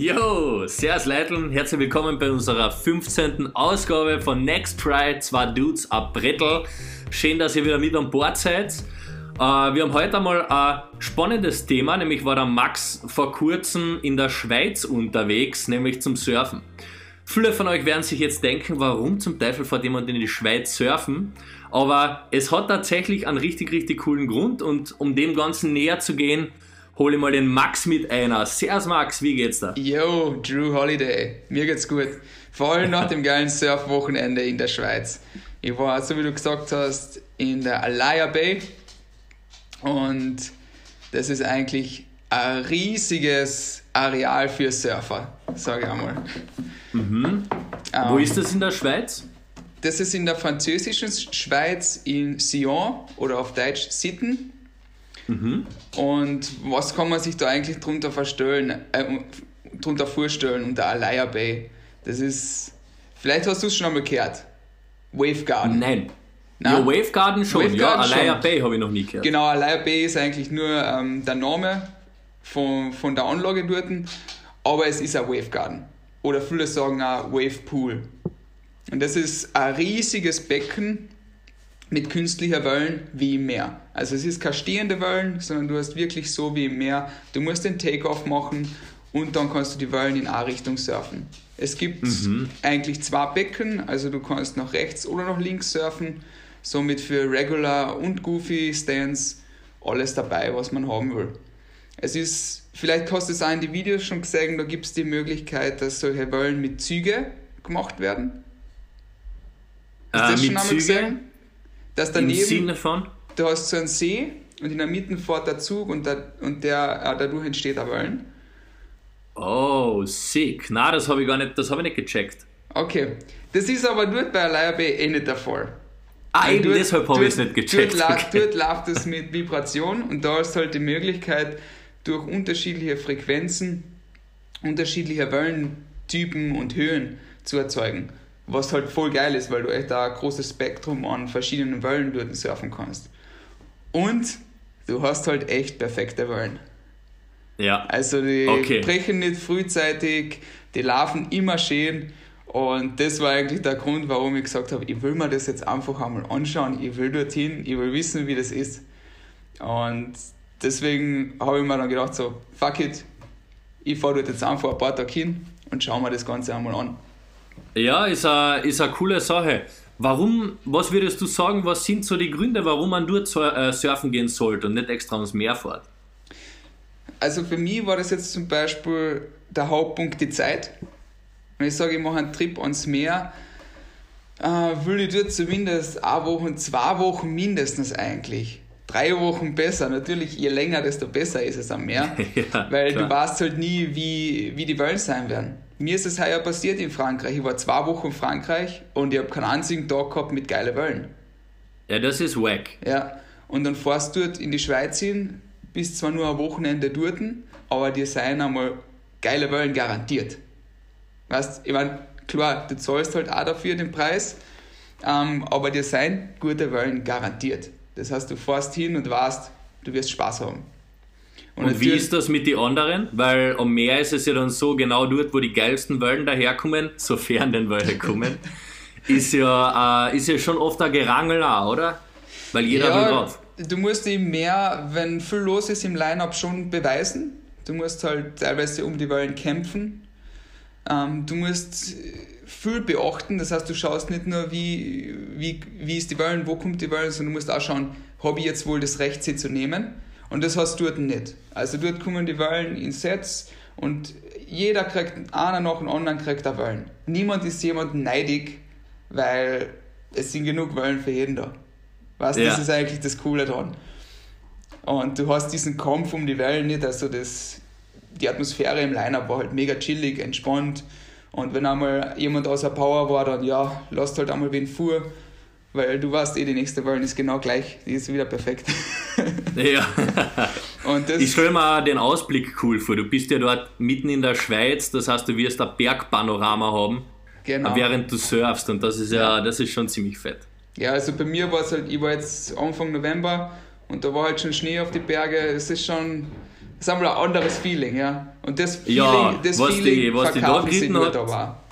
Yo, servus Leiteln, herzlich willkommen bei unserer 15. Ausgabe von Next Try, zwei Dudes, a Brettel. Schön, dass ihr wieder mit an Bord seid. Äh, wir haben heute einmal ein spannendes Thema, nämlich war der Max vor kurzem in der Schweiz unterwegs, nämlich zum Surfen. Viele von euch werden sich jetzt denken, warum zum Teufel fährt jemand in die Schweiz surfen? Aber es hat tatsächlich einen richtig, richtig coolen Grund und um dem Ganzen näher zu gehen, hole ich mal den Max mit einer. Servus Max, wie geht's da? Yo, Drew Holiday, mir geht's gut. Vor allem nach dem geilen Surfwochenende in der Schweiz. Ich war, so wie du gesagt hast, in der Alaya Bay und das ist eigentlich ein riesiges Areal für Surfer, sage ich einmal. Mhm. Wo ist das in der Schweiz? Das ist in der französischen Schweiz in Sion oder auf Deutsch Sitten. Mhm. Und was kann man sich da eigentlich drunter, verstellen, äh, drunter vorstellen unter Alaya Bay? Das ist, vielleicht hast du es schon einmal gehört. Wave Garden. Nein. Nein? Ja, Wave Garden schon. Wave ja, Alaya schon. Bay habe ich noch nie gehört. Genau, Alaya Bay ist eigentlich nur ähm, der Name von, von der Anlage dort, aber es ist ein Wave Garden. Oder viele sagen auch Wave Pool. Und das ist ein riesiges Becken mit künstlicher Wellen wie im Meer. Also es ist keine stehende Wellen, sondern du hast wirklich so wie im Meer. Du musst den Takeoff machen und dann kannst du die Wellen in A-Richtung surfen. Es gibt mhm. eigentlich zwei Becken, also du kannst nach rechts oder nach links surfen. Somit für Regular und Goofy Stance alles dabei, was man haben will. Es ist, vielleicht hast du es auch in die Videos schon gesehen, da gibt es die Möglichkeit, dass solche Wellen mit Züge gemacht werden. Hast du äh, das schon einmal gesehen? Dass daneben, Im Sinne von? Du hast so einen See und in der Mitte fährt der Zug und, der, und der, äh, dadurch entsteht ein Wellen. Oh, sick. Na, das habe ich gar nicht, das habe ich nicht gecheckt. Okay. Das ist aber dort bei Alaya Bay eh nicht der Fall. Ah, eben dort, deshalb habe ich es nicht gecheckt. Dort, okay. dort läuft es mit Vibration und da ist halt die Möglichkeit, durch unterschiedliche Frequenzen, unterschiedliche Wellentypen und Höhen zu erzeugen. Was halt voll geil ist, weil du echt ein großes Spektrum an verschiedenen Wellen dort surfen kannst. Und du hast halt echt perfekte Wellen. Ja. Also die okay. brechen nicht frühzeitig, die laufen immer schön. Und das war eigentlich der Grund, warum ich gesagt habe, ich will mir das jetzt einfach einmal anschauen, ich will dorthin, ich will wissen, wie das ist. Und deswegen habe ich mir dann gedacht, so, fuck it, ich fahre dort jetzt einfach ein paar Tage hin und schaue mir das Ganze einmal an. Ja, ist eine, ist eine coole Sache. Warum, was würdest du sagen, was sind so die Gründe, warum man dort äh, surfen gehen sollte und nicht extra ans Meer fährt? Also für mich war das jetzt zum Beispiel der Hauptpunkt die Zeit. Wenn ich sage, ich mache einen Trip ans Meer, äh, will ich dort zumindest eine Woche, zwei Wochen mindestens eigentlich drei Wochen besser. Natürlich, je länger, desto besser ist es am Meer. ja, weil klar. du weißt halt nie, wie, wie die Wellen sein werden. Mir ist es heuer passiert in Frankreich. Ich war zwei Wochen in Frankreich und ich habe keinen einzigen Tag gehabt mit geilen Wellen. Ja, das ist wack. Ja, und dann fährst du dort in die Schweiz hin, bist zwar nur ein Wochenende dort, aber dir seien einmal geile Wellen garantiert. Weißt, ich meine, klar, du zahlst halt auch dafür den Preis, ähm, aber dir seien gute Wellen garantiert. Das heißt, du fährst hin und weißt, du wirst Spaß haben. Und, und wie ist das mit den anderen? Weil am Meer ist es ja dann so, genau dort, wo die geilsten Wellen daherkommen, sofern denn Wellen kommen, ist ja, äh, ist ja schon oft ein Gerangel auch, oder? Weil jeder ja, will drauf. Du musst im Meer, wenn viel los ist im Line-Up, schon beweisen. Du musst halt teilweise um die Wellen kämpfen. Ähm, du musst viel beachten. Das heißt, du schaust nicht nur, wie, wie, wie ist die Wellen, wo kommt die Wellen, sondern du musst auch schauen, habe ich jetzt wohl das Recht, sie zu nehmen. Und das hast du dort nicht. Also dort kommen die Wellen in Sets und jeder kriegt, einer nach dem anderen kriegt eine Wellen. Niemand ist jemand neidig, weil es sind genug Wellen für jeden da. Weißt ja. das ist eigentlich das Coole dran. Und du hast diesen Kampf um die Wellen nicht, also das, die Atmosphäre im Line-Up war halt mega chillig, entspannt. Und wenn einmal jemand außer Power war, dann ja, lasst halt einmal wen fuhr, weil du weißt eh, die nächste Wellen ist genau gleich, die ist wieder perfekt. ja. Ich stelle mir den Ausblick cool vor. Du bist ja dort mitten in der Schweiz, das heißt, du wirst ein Bergpanorama haben, genau. während du surfst und das ist ja, das ist schon ziemlich fett. Ja, also bei mir war es halt, ich war jetzt Anfang November und da war halt schon Schnee auf die Berge. Es ist schon ist einmal ein anderes Feeling, ja. Und das Feeling, Ja, das was Feeling die- was die da geritten hat. da war.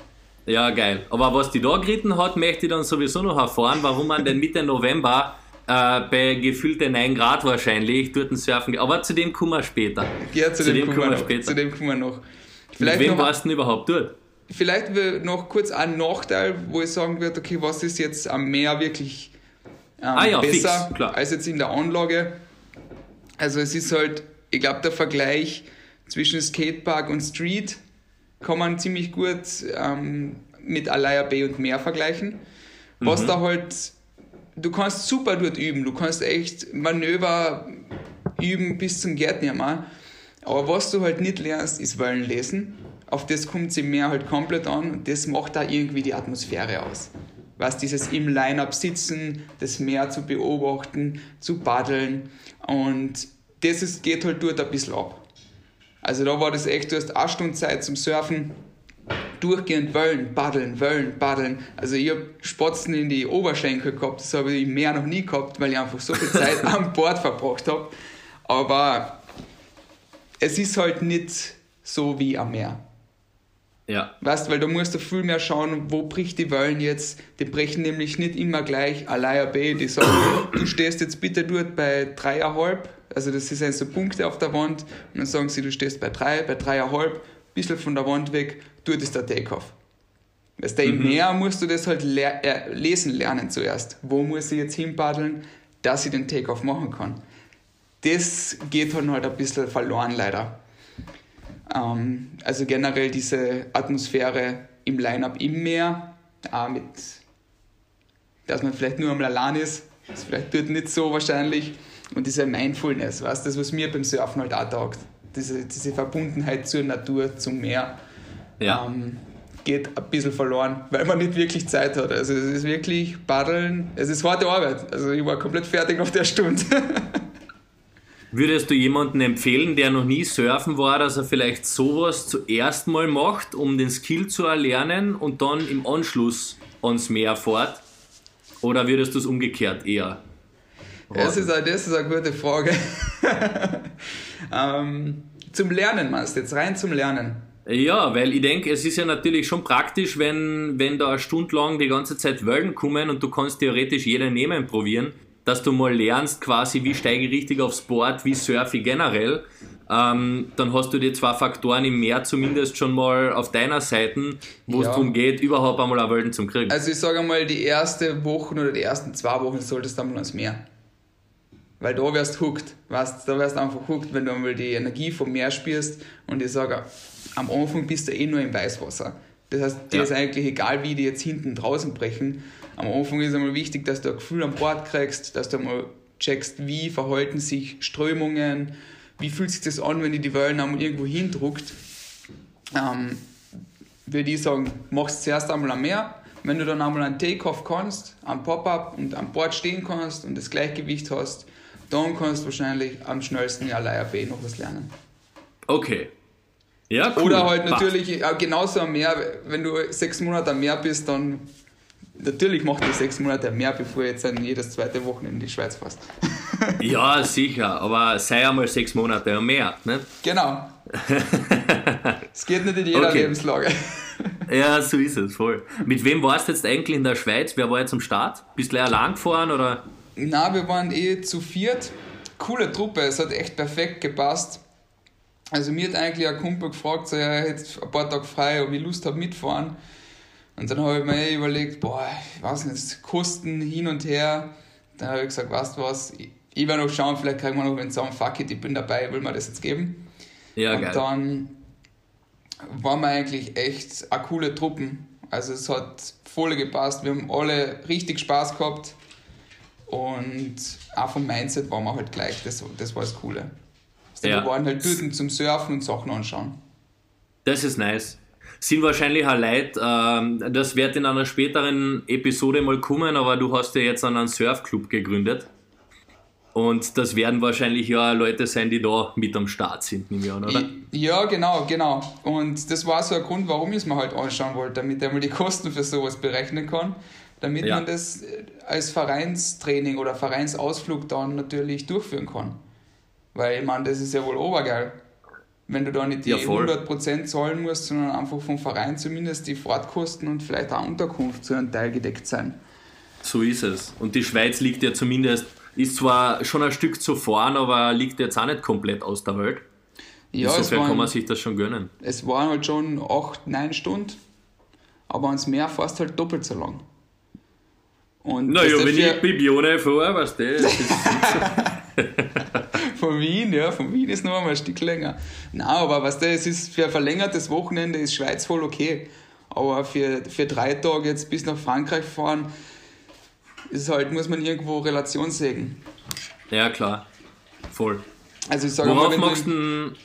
Ja, geil. Aber was die da geritten hat, möchte ich dann sowieso noch erfahren, warum man denn Mitte November äh, bei gefühlte 9 Grad wahrscheinlich dort surfen geht. Aber zu dem kommen wir später. Ja, zu, Zu dem, dem kommen wir später. Zu dem kommen wir noch. Mit Vielleicht wem noch, warst du denn überhaupt dort? vielleicht noch kurz ein Nachteil, wo ich sagen würde, okay, was ist jetzt am Meer wirklich ähm, Ah ja, fix, besser klar. als jetzt in der Anlage. Also es ist halt, ich glaube, der Vergleich zwischen Skatepark und Street kann man ziemlich gut ähm, mit Alaya Bay und Meer vergleichen. Was da halt, du kannst super dort üben, du kannst echt Manöver üben bis zum mehr. Aber was du halt nicht lernst, ist Wellen lesen. Auf das kommt sie mehr halt komplett an und das macht da irgendwie die Atmosphäre aus. Was dieses im Line-Up sitzen, das Meer zu beobachten, zu paddeln und das ist, geht halt dort ein bisschen ab. Also da war das echt, du hast eine Stunde Zeit zum Surfen, durchgehend Wellen, paddeln, Wellen, paddeln. Also ich habe Spatzen in die Oberschenkel gehabt, das habe ich im Meer noch nie gehabt, weil ich einfach so viel Zeit am Bord verbracht habe. Aber es ist halt nicht so wie am Meer. Ja. Weißt, weil da musst du viel mehr schauen, wo bricht die Wellen jetzt. Die brechen nämlich nicht immer gleich Alaya Bay. Die sagen, du stehst jetzt bitte dort bei dreieinhalb. Also das sind so Punkte auf der Wand. Und dann sagen sie, du stehst bei drei, bei dreieinhalb, ein bisschen von der Wand weg, dort ist der Takeoff. Weißt du, im Meer musst du das halt ler äh, lesen lernen zuerst. Wo muss ich jetzt hinpaddeln, dass ich den Takeoff machen kann. Das geht dann halt ein bisschen verloren leider. Ähm, also generell diese Atmosphäre im Line-Up im Meer, auch mit, dass man vielleicht nur am allein ist, ist vielleicht dort nicht so wahrscheinlich. Und diese Mindfulness, weißt du, das, was mir beim Surfen halt auch taugt. Diese, diese Verbundenheit zur Natur, zum Meer, Ja. ähm, geht ein bisschen verloren, weil man nicht wirklich Zeit hat. Also es ist wirklich Paddeln, es ist harte Arbeit. Also ich war komplett fertig auf der Stunde. Würdest du jemanden empfehlen, der noch nie surfen war, dass er vielleicht sowas zuerst mal macht, um den Skill zu erlernen und dann im Anschluss ans Meer fährt? Oder würdest du es umgekehrt eher? Das ist, eine, das ist eine gute Frage. ähm, zum Lernen meinst du jetzt, rein zum Lernen. Ja, weil ich denke, es ist ja natürlich schon praktisch, wenn, wenn da eine Stunde lang die ganze Zeit Wellen kommen und du kannst theoretisch jede nehmen probieren, dass du mal lernst quasi, wie steige ich richtig aufs Board, wie surfe ich generell. Ähm, dann hast du die zwei Faktoren im Meer zumindest schon mal auf deiner Seite, wo es Ja. darum geht, überhaupt einmal eine Wellen zum kriegen. Also ich sage mal, die erste Wochen oder die ersten zwei Wochen solltest du einmal ans Meer. Weil da wirst du hooked. Weißt, da wirst du einfach hooked, wenn du einmal die Energie vom Meer spürst. Und ich sage, am Anfang bist du eh nur im Weißwasser. Das heißt, dir Ja. ist eigentlich egal, wie die jetzt hinten draußen brechen. Am Anfang ist einmal wichtig, dass du ein Gefühl am Bord kriegst, dass du einmal checkst, wie verhalten sich Strömungen, wie fühlt sich das an, wenn die die Wellen einmal irgendwo hindruckt. Ähm, würde ich sagen, machst zuerst einmal am Meer. Wenn du dann einmal einen Takeoff kannst, am Pop-Up und am Board stehen kannst und das Gleichgewicht hast, dann kannst du wahrscheinlich am schnellsten in Alaya Bay noch was lernen. Okay. Ja, cool. Oder halt Passt. natürlich äh, genauso am Meer, wenn du sechs Monate am Meer bist, dann natürlich macht du sechs Monate am Meer, bevor du jetzt dann jedes zweite Wochenende in die Schweiz fährst. Ja, sicher, aber sei einmal sechs Monate am Meer. Ne? Genau. Es geht nicht in jeder Okay. Lebenslage. Ja, so ist es, voll. Mit wem warst du jetzt eigentlich in der Schweiz? Wer war jetzt am Start? Bist du allein gefahren oder? Na, wir waren eh zu viert. Coole Truppe, es hat echt perfekt gepasst. Also mir hat eigentlich ein Kumpel gefragt, so, ja, er hätte ein paar Tage frei, ob ich Lust habe mitfahren. Und dann habe ich mir eh überlegt, boah, ich weiß nicht, Kosten hin und her. Dann habe ich gesagt, weißt du was, ich, ich werde noch schauen, vielleicht kriegen wir noch einen zusammen, fuck it, ich bin dabei, will mir das jetzt geben. Ja, und geil. dann waren wir eigentlich echt eine coole Truppen. Also es hat voll gepasst. Wir haben alle richtig Spaß gehabt. Und auch vom Mindset waren wir halt gleich. Das, das war das Coole. Also Ja. Wir waren halt dort zum Surfen und Sachen anschauen. Das ist nice. Sind wahrscheinlich auch Leute, ähm, das wird in einer späteren Episode mal kommen, aber du hast ja jetzt einen Surfclub gegründet. Und das werden wahrscheinlich ja Leute sein, die da mit am Start sind, nehme ich an, oder? Ja, genau, genau. Und das war so ein Grund, warum ich es mir halt anschauen wollte, damit er mal die Kosten für sowas berechnen kann, damit Ja. man das äh, als Vereinstraining oder Vereinsausflug dann natürlich durchführen kann. Weil ich meine, das ist ja wohl obergeil. Wenn du da nicht die Ja, voll. 100% zahlen musst, sondern einfach vom Verein zumindest die Fahrtkosten und vielleicht auch Unterkunft zu einem Teil gedeckt sein. So ist es. Und die Schweiz liegt ja zumindest, ist zwar schon ein Stück zu fahren, aber liegt jetzt auch nicht komplett aus der Welt. Ja, Insofern kann man waren, sich das schon gönnen. es waren halt schon 8, 9 Stunden, aber ans Meer fährst halt doppelt so lang. Und Naja, wenn ich Bibione fahre, weißt du, das ist Von Wien, ja, von Wien ist noch einmal ein Stück länger. Nein, aber was das ist für ein verlängertes Wochenende ist Schweiz voll okay. Aber für, für drei Tage jetzt bis nach Frankreich fahren, ist halt, muss man irgendwo Relation sägen. Ja, klar. Voll. Also ich sage mal, Worauf wenn machst du, du denn.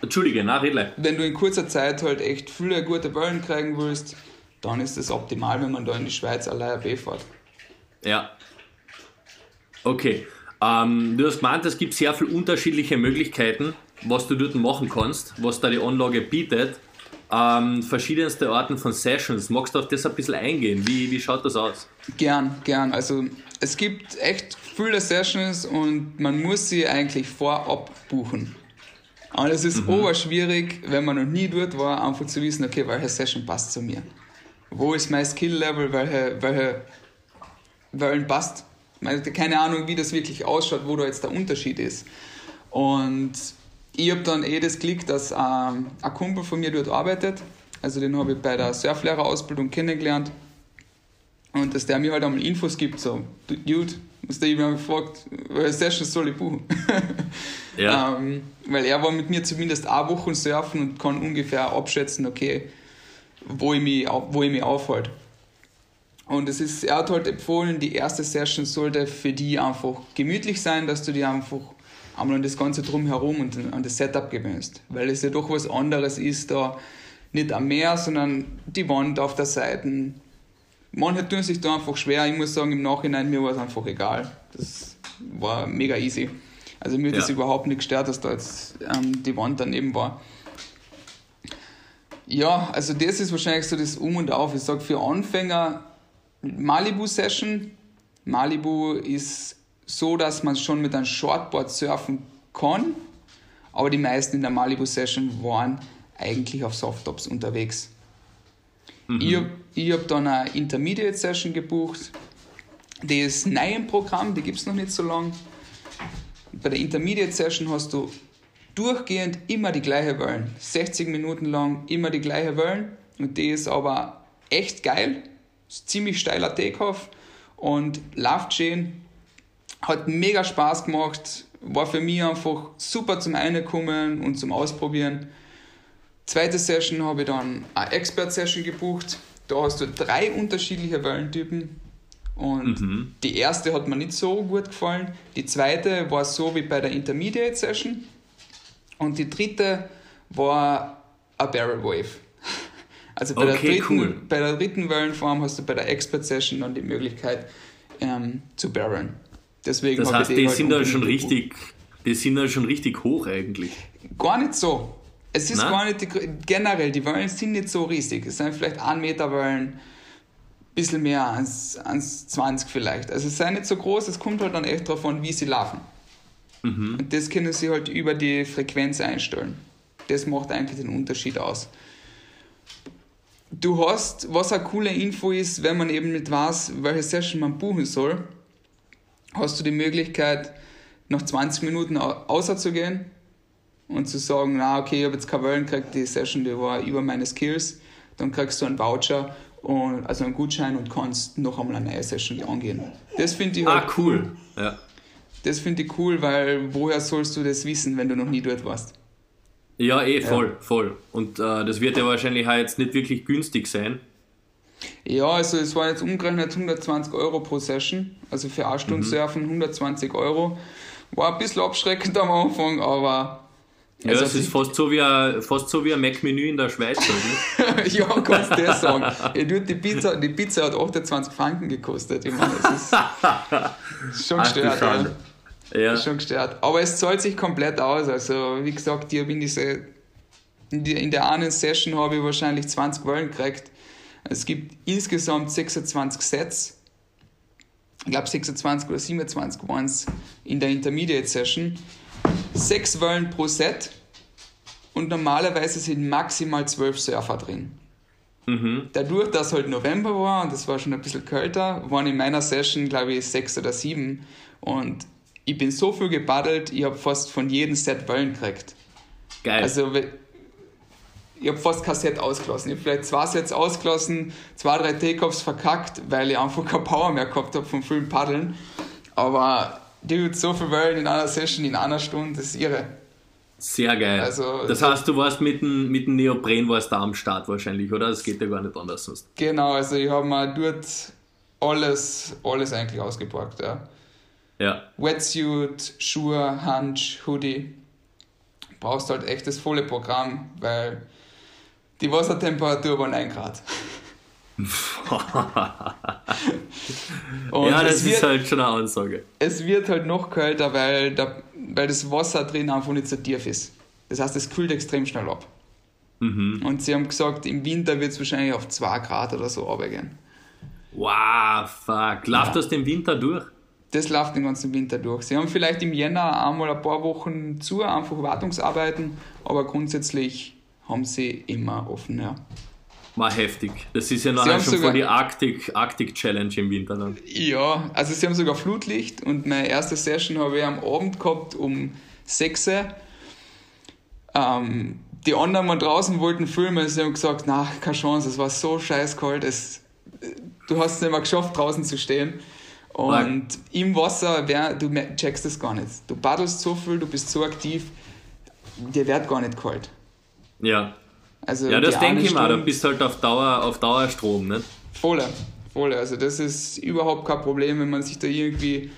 Entschuldige, na, redle. wenn du in kurzer Zeit halt echt viele gute Wellen kriegen willst, dann ist es optimal, wenn man da in die Schweiz allein B fährt. Ja. Okay. Ähm, du hast gemeint, es gibt sehr viele unterschiedliche Möglichkeiten, was du dort machen kannst, was da die Anlage bietet. Ähm, verschiedenste Arten von Sessions. Magst du auf das ein bisschen eingehen? Wie, wie schaut das aus? Gern, gern. Also es gibt echt viele Sessions und man muss sie eigentlich vorab buchen. Und es ist oberschwierig, wenn man noch nie dort war, einfach zu wissen, okay, welche Session passt zu mir. Wo ist mein Skill-Level, welche, welche Wellen passt. Meine, keine Ahnung, wie das wirklich ausschaut, wo da jetzt der Unterschied ist. Und ich habe dann eh das Glück, dass ähm, ein Kumpel von mir dort arbeitet. Also den habe ich bei der Surflehrerausbildung kennengelernt. Und dass der mir halt einmal Infos gibt, so, du, Dude, muss der jemand gefragt, welche Sessions soll ich buchen? Ja. ähm, weil er war mit mir zumindest eine Woche surfen und kann ungefähr abschätzen, okay, wo ich mich, wo ich mich aufhalte. Und es ist, er hat halt empfohlen, die erste Session sollte für die einfach gemütlich sein, dass du dir einfach einmal an das Ganze drumherum und an das Setup gewöhnst. Weil es ja doch was anderes ist, da nicht am Meer, sondern die Wand auf der Seite. Manche tun sich da einfach schwer. Ich muss sagen, im Nachhinein, mir war es einfach egal. Das war mega easy. Also mir hat das Ja. überhaupt nicht gestört, dass da jetzt ähm, die Wand daneben war. Ja, also das ist wahrscheinlich so das Um und Auf. Ich sage für Anfänger Malibu-Session. Malibu ist so, dass man schon mit einem Shortboard surfen kann, aber die meisten in der Malibu-Session waren eigentlich auf Softtops unterwegs. Ich habe hab dann eine Intermediate-Session gebucht. Die ist neu im Programm, die gibt es noch nicht so lange. Bei der Intermediate-Session hast du durchgehend immer die gleiche Wellen. 60 Minuten lang immer die gleiche Wellen. Und die ist aber echt geil. Ziemlich steiler Takeoff und läuft schön. Hat mega Spaß gemacht. War für mich einfach super zum Reinkommen und zum Ausprobieren. Zweite Session habe ich dann eine Expert-Session gebucht. Da hast du drei unterschiedliche Wellentypen. Und die erste hat mir nicht so gut gefallen. Die zweite war so wie bei der Intermediate Session. Und die dritte war a Barrel Wave. Also bei, der, Okay, dritten, cool. bei der dritten Wellenform hast du bei der Expert Session dann die Möglichkeit ähm, zu barreln. Deswegen Das heißt, ich die halt sind dann unbedingt schon richtig, die sind dann schon richtig hoch eigentlich. Gar nicht so. Es ist Nein? gar nicht, die, generell, die Wellen sind nicht so riesig. Es sind vielleicht 1 Meter Wellen, bisschen mehr, 1, 1,20 vielleicht. Also es sind nicht so groß, es kommt halt dann echt darauf an, wie sie laufen. Und das können sie halt über die Frequenz einstellen. Das macht eigentlich den Unterschied aus. Du hast, was eine coole Info ist, wenn man eben nicht weiß, welche Session man buchen soll, hast du die Möglichkeit, nach 20 Minuten au- außer zu gehen und zu sagen, na okay, ich habe jetzt keine Wellen gekriegt, die Session, die war über meine Skills, dann kriegst du einen Voucher, und, also einen Gutschein und kannst noch einmal eine neue Session angehen. Das finde ich halt Ah, cool. Ja. das finde ich cool, weil woher sollst du das wissen, wenn du noch nie dort warst? Ja, eh, voll, voll. Und äh, das wird ja wahrscheinlich auch jetzt nicht wirklich günstig sein. Ja, also es waren jetzt umgerechnet 120 Euro pro Session, also für eine Stunde Surfen 120 Euro. War ein bisschen abschreckend am Anfang, aber Ja, Also es ist ich- fast so wie ein, fast so wie ein Mac-Menü in der Schweiz. Ja, kannst du das sagen. Ja, du, die, Pizza, die Pizza hat 28 Franken gekostet. Ich meine, das ist, schon gestört. Ja. Ist schon gestört. Aber es zahlt sich komplett aus. Also, wie gesagt, ich habe in, diese, in, die, in der einen Session habe ich wahrscheinlich 20 Wellen gekriegt. Es gibt insgesamt 26 Sets. Ich glaube 26 oder 27 waren es in der Intermediate Session. sechs Wellen pro Set und normalerweise sind maximal zwölf Surfer drin. Mhm. Dadurch, dass halt November war und es war schon ein bisschen kälter, waren in meiner Session, glaube ich, sechs oder sieben. Und ich bin so viel gepaddelt, ich habe fast von jedem Set Wellen gekriegt. Geil. Also, ich habe fast kein Set ausgelassen. Ich habe vielleicht zwei Sets ausgelassen, zwei, drei Takeoffs verkackt, weil ich einfach keine Power mehr gehabt habe vom vielen Paddeln. Aber die hat so viel Wellen in einer Session in einer Stunde, das ist irre. Sehr geil. Also- das heißt, du warst mit dem, mit dem Neopren warst da am Start wahrscheinlich, oder? Das geht ja gar nicht anders sonst. Genau, also ich habe mir dort alles, alles eigentlich ausgeborgt. Ja. Ja. Wetsuit, Schuhe, Hansch, Hoodie. Brauchst halt echt das volle Programm, weil die Wassertemperatur war 9 Grad. Ja, das wird, ist halt schon eine Ansage. es wird halt noch kälter, weil, der, weil das Wasser drin einfach nicht so tief ist. Das heißt, es kühlt extrem schnell ab. Mhm. Und sie haben gesagt, im Winter wird es wahrscheinlich auf 2 Grad oder so runtergehen. Wow, fuck. Läuft Ja. das den Winter durch? Das läuft den ganzen Winter durch. Sie haben vielleicht im Jänner einmal ein paar Wochen zu, einfach Wartungsarbeiten, aber grundsätzlich haben sie immer offen, ja. War heftig. Das ist ja nachher schon sogar- voll die Arctic, Arctic Challenge im Winter dann. Ja, also sie haben sogar Flutlicht und meine erste Session habe ich am Abend gehabt um 6 Uhr. Ähm, die anderen waren draußen, wollten filmen, sie haben gesagt, na, keine Chance, es war so scheiß kalt, es, du hast es nicht mehr geschafft, draußen zu stehen. Und Nein. im Wasser, wer, du checkst das gar nicht. Du paddelst so viel, du bist so aktiv, dir wird gar nicht kalt. Ja. Also Ja, das denke ich mal. Du bist halt auf, Dauer, auf Dauerstrom, ne? Volle, volle. Also das ist überhaupt kein Problem, wenn man sich da irgendwie,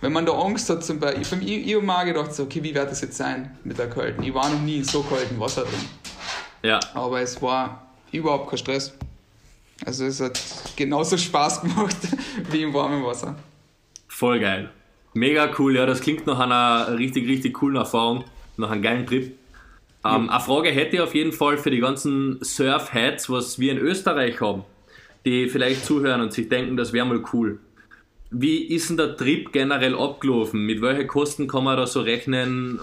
wenn man da Angst hat zum Beispiel. Ich, ich, ich habe mir auch gedacht, so, okay, wie wird das jetzt sein mit der Kalten? Ich war noch nie in so kaltem Wasser drin. Ja. Aber es war überhaupt kein Stress. Also es hat genauso Spaß gemacht wie im warmen Wasser. Voll geil. Mega cool, ja, das klingt nach einer richtig, richtig coolen Erfahrung, nach einem geilen Trip. Ähm, Eine Frage hätte ich auf jeden Fall für die ganzen Surf-Heads, was wir in Österreich haben, die vielleicht zuhören und sich denken, das wäre mal cool. Wie ist denn der Trip generell abgelaufen? Mit welchen Kosten kann man da so rechnen?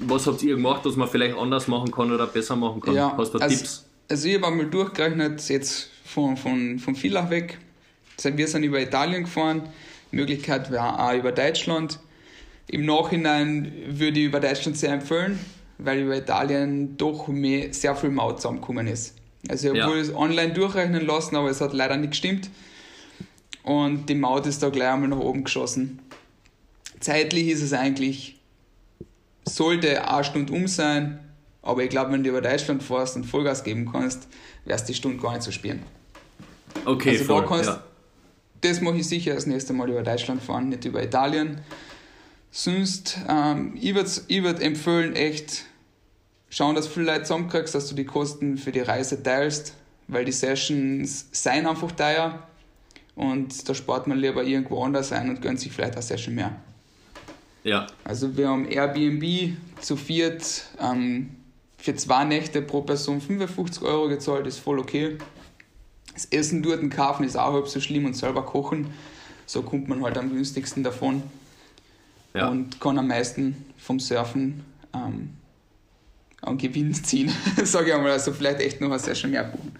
Was habt ihr gemacht, was man vielleicht anders machen kann oder besser machen kann? Ja, Hast du also, Tipps? Also ich habe einmal durchgerechnet, jetzt von, von, von Villach weg. Also Wir sind über Italien gefahren. Möglichkeit wäre auch über Deutschland. Im Nachhinein würde ich über Deutschland sehr empfehlen, weil über Italien doch mehr, sehr viel Maut zusammengekommen ist. Also ich Ja. habe es online durchrechnen lassen, aber es hat leider nicht gestimmt. Und die Maut ist da gleich einmal nach oben geschossen. Zeitlich ist es eigentlich, sollte eine Stunde um sein, aber ich glaube, wenn du über Deutschland fährst und Vollgas geben kannst, wirst du die Stunde gar nicht so spielen. Okay, also da voll. kannst- ja. Das mache ich sicher das nächste Mal über Deutschland fahren, nicht über Italien. Sonst, ähm, ich würde ich würd empfehlen, echt schauen, dass du viele Leute zusammenkriegst, dass du die Kosten für die Reise teilst, weil die Sessions seien einfach teuer und da spart man lieber irgendwo anders ein und gönnt sich vielleicht eine Session mehr. ja. Also wir haben Airbnb zu viert ähm, für zwei Nächte pro Person 55 Euro gezahlt, ist voll okay. Das Essen dort in kaufen ist auch halb so schlimm und selber kochen. So kommt man halt am günstigsten davon Ja. und kann am meisten vom Surfen ähm, an Gewinn ziehen. Sage ich einmal, also vielleicht echt noch eine Session mehr buchen.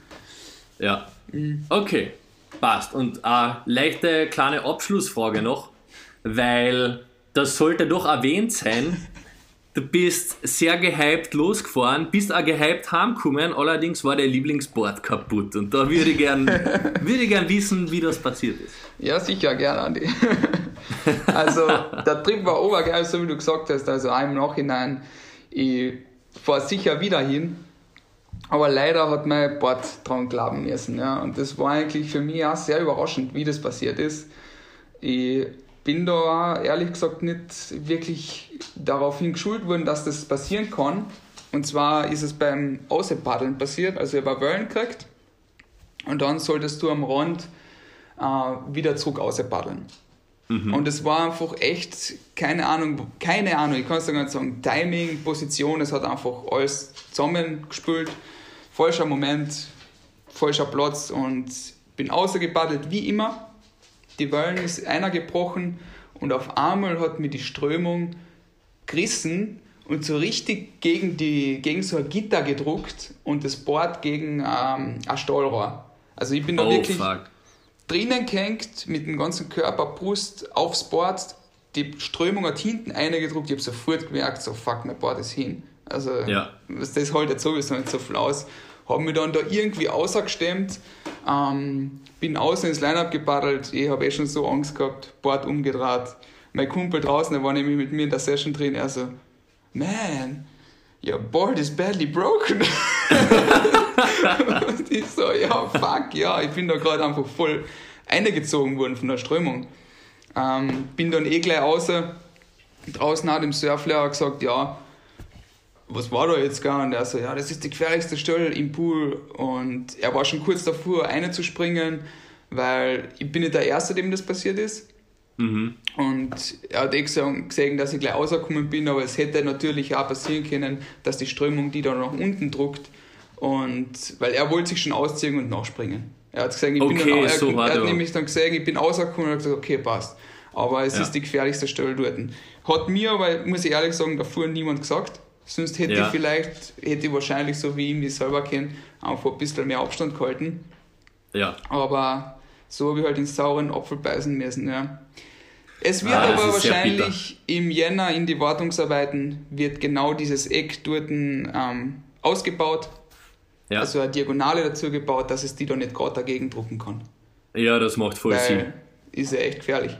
Ja. Mhm. Okay, passt. Und eine leichte kleine Abschlussfrage noch, weil das sollte doch erwähnt sein. Du bist sehr gehypt losgefahren, bist auch gehypt heimgekommen, allerdings war dein Lieblingsboard kaputt. Und da würde ich gern, würde ich gern wissen, wie das passiert ist. Ja, sicher, gerne, Andi. also, der Trip war obergeil, so wie du gesagt hast. Also, auch im Nachhinein, ich fahre sicher wieder hin. Aber leider hat mein Board dran glauben müssen. Ja. Und das war eigentlich für mich auch sehr überraschend, wie das passiert ist. Ich bin da ehrlich gesagt nicht wirklich daraufhin geschult worden, dass das passieren kann. Und zwar ist es beim Außenpaddeln passiert. Also, ich habe Wellen gekriegt. Und dann solltest du am Rand äh, wieder zurück auspaddeln. Und es war einfach echt, keine Ahnung, keine Ahnung, ich kann es gar nicht sagen, Timing, Position, es hat einfach alles zusammengespült. Falscher Moment, falscher Platz und bin ausgepaddelt wie immer. Die Wellen ist einer gebrochen und auf einmal hat mir die Strömung gerissen und so richtig gegen, die, gegen so ein Gitter gedruckt und das Board gegen ähm, ein Stahlrohr. Also ich bin da Oh, wirklich fuck. drinnen gehängt, mit dem ganzen Körper, Brust aufs Board, die Strömung hat hinten eingedruckt, ich habe sofort gemerkt, so fuck, mein Board ist hin. Also Ja. das hält jetzt sowieso nicht so viel aus. Habe mich dann da irgendwie ausgestemmt, ähm, bin außen ins Line-Up gepaddelt, ich habe eh schon so Angst gehabt, Board umgedreht. Mein Kumpel draußen, der war nämlich mit mir in der Session drin, er so, man, your board is badly broken. Und ich so, ja, fuck, ja, ich bin da gerade einfach voll eingezogen worden von der Strömung. Ähm, bin dann eh gleich außer, draußen nach dem Surflehrer gesagt, ja, was war da jetzt gar? Und er so, ja, das ist die gefährlichste Stelle im Pool. Und er war schon kurz davor, reinzuspringen, weil ich bin nicht der Erste, dem das passiert ist. Mhm. Und er hat eh gesagt, gesehen, dass ich gleich rausgekommen bin, aber es hätte natürlich auch passieren können, dass die Strömung die da nach unten druckt. Und weil er wollte sich schon ausziehen und nachspringen. Er hat gesagt, ich bin Okay, dann, er, so er hat nämlich dann gesehen, ich bin rausgekommen und hat gesagt, okay, passt. Aber es Ja. ist die gefährlichste Stelle dort. Hat mir aber, muss ich ehrlich sagen, davor niemand gesagt. Sonst hätte Ja. ich vielleicht, hätte ich wahrscheinlich, so wie ich mich selber kenne, einfach ein bisschen mehr Abstand gehalten. Ja. Aber so habe ich halt den sauren Apfel beißen müssen, ja. Es wird Ah, aber wahrscheinlich im Jänner in die Wartungsarbeiten wird genau dieses Eck dort ähm, ausgebaut, Ja. also eine Diagonale dazu gebaut, dass es die da nicht gerade dagegen drucken kann. ja, das macht voll Sinn. Weil ist ja echt gefährlich.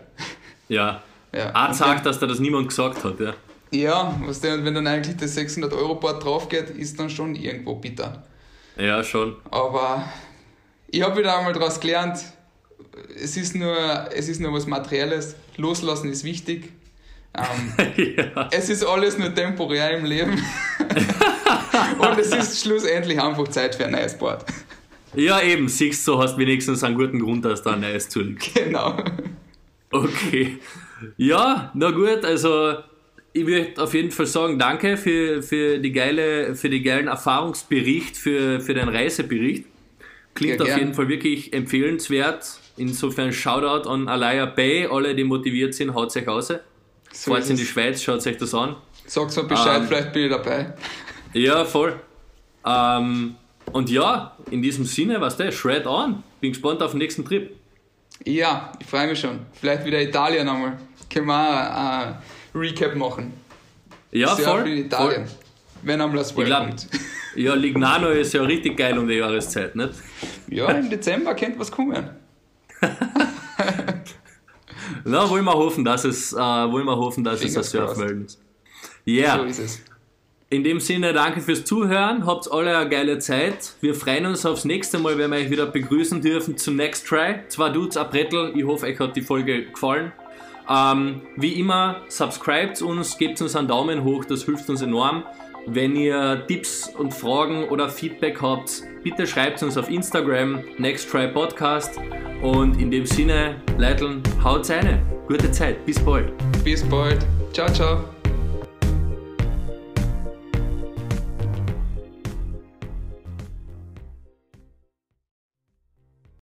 Ja. Ja. Auch sagt, dass da das niemand gesagt hat, ja. Ja, was denn, wenn dann eigentlich das 600 Euro Board drauf geht, ist dann schon irgendwo bitter. Ja, schon. Aber ich habe wieder einmal daraus gelernt, es ist, nur, es ist nur was Materielles. Loslassen ist wichtig. Ähm, ja. es ist alles nur temporär im Leben. Und es ist schlussendlich einfach Zeit für ein neues Board. ja, eben, siehst du, hast wenigstens einen guten Grund, dass da ein neues zuliegt. Genau. Okay. Ja, na gut, also ich würde auf jeden Fall sagen, danke für, für, die geile, für die geilen Erfahrungsbericht, für, für den Reisebericht. Klingt Ja, auf jeden Fall wirklich empfehlenswert. Insofern Shoutout an Alaya Bay, alle, die motiviert sind, haut euch aus. So ist in die. Schweiz, schaut euch das an. Sag's mir Bescheid, Ähm, vielleicht bin ich dabei. Ja, voll. Ähm, und ja, in diesem Sinne, was der, shred on. Bin gespannt auf den nächsten Trip. Ja, ich freue mich schon. Vielleicht wieder Italien einmal. Können wir ein Recap machen. Ja, Surfen voll. in voll. Italien. Wenn das Ich World glaub- kommt. Ja, Lignano ist ja richtig geil um die Jahreszeit, nicht? Ja, im Dezember könnte was kommen. Na, wollen wir hoffen, dass es, äh, wollen wir hoffen, dass es Fingers crossed. Surfwelt ist. Ja, So ist es. in dem Sinne, danke fürs Zuhören. Habt alle eine geile Zeit. Wir freuen uns aufs nächste Mal, wenn wir euch wieder begrüßen dürfen zum Next Try. Zwei Dudes, ein Brettel. Ich hoffe, euch hat die Folge gefallen. Ähm, wie immer, subscribt uns, gebt uns einen Daumen hoch, das hilft uns enorm. Wenn ihr Tipps und Fragen oder Feedback habt, bitte schreibt uns auf Instagram, Next Try Podcast. Und in dem Sinne, Leiteln, haut eine. Gute Zeit, bis bald. Bis bald. Ciao, ciao.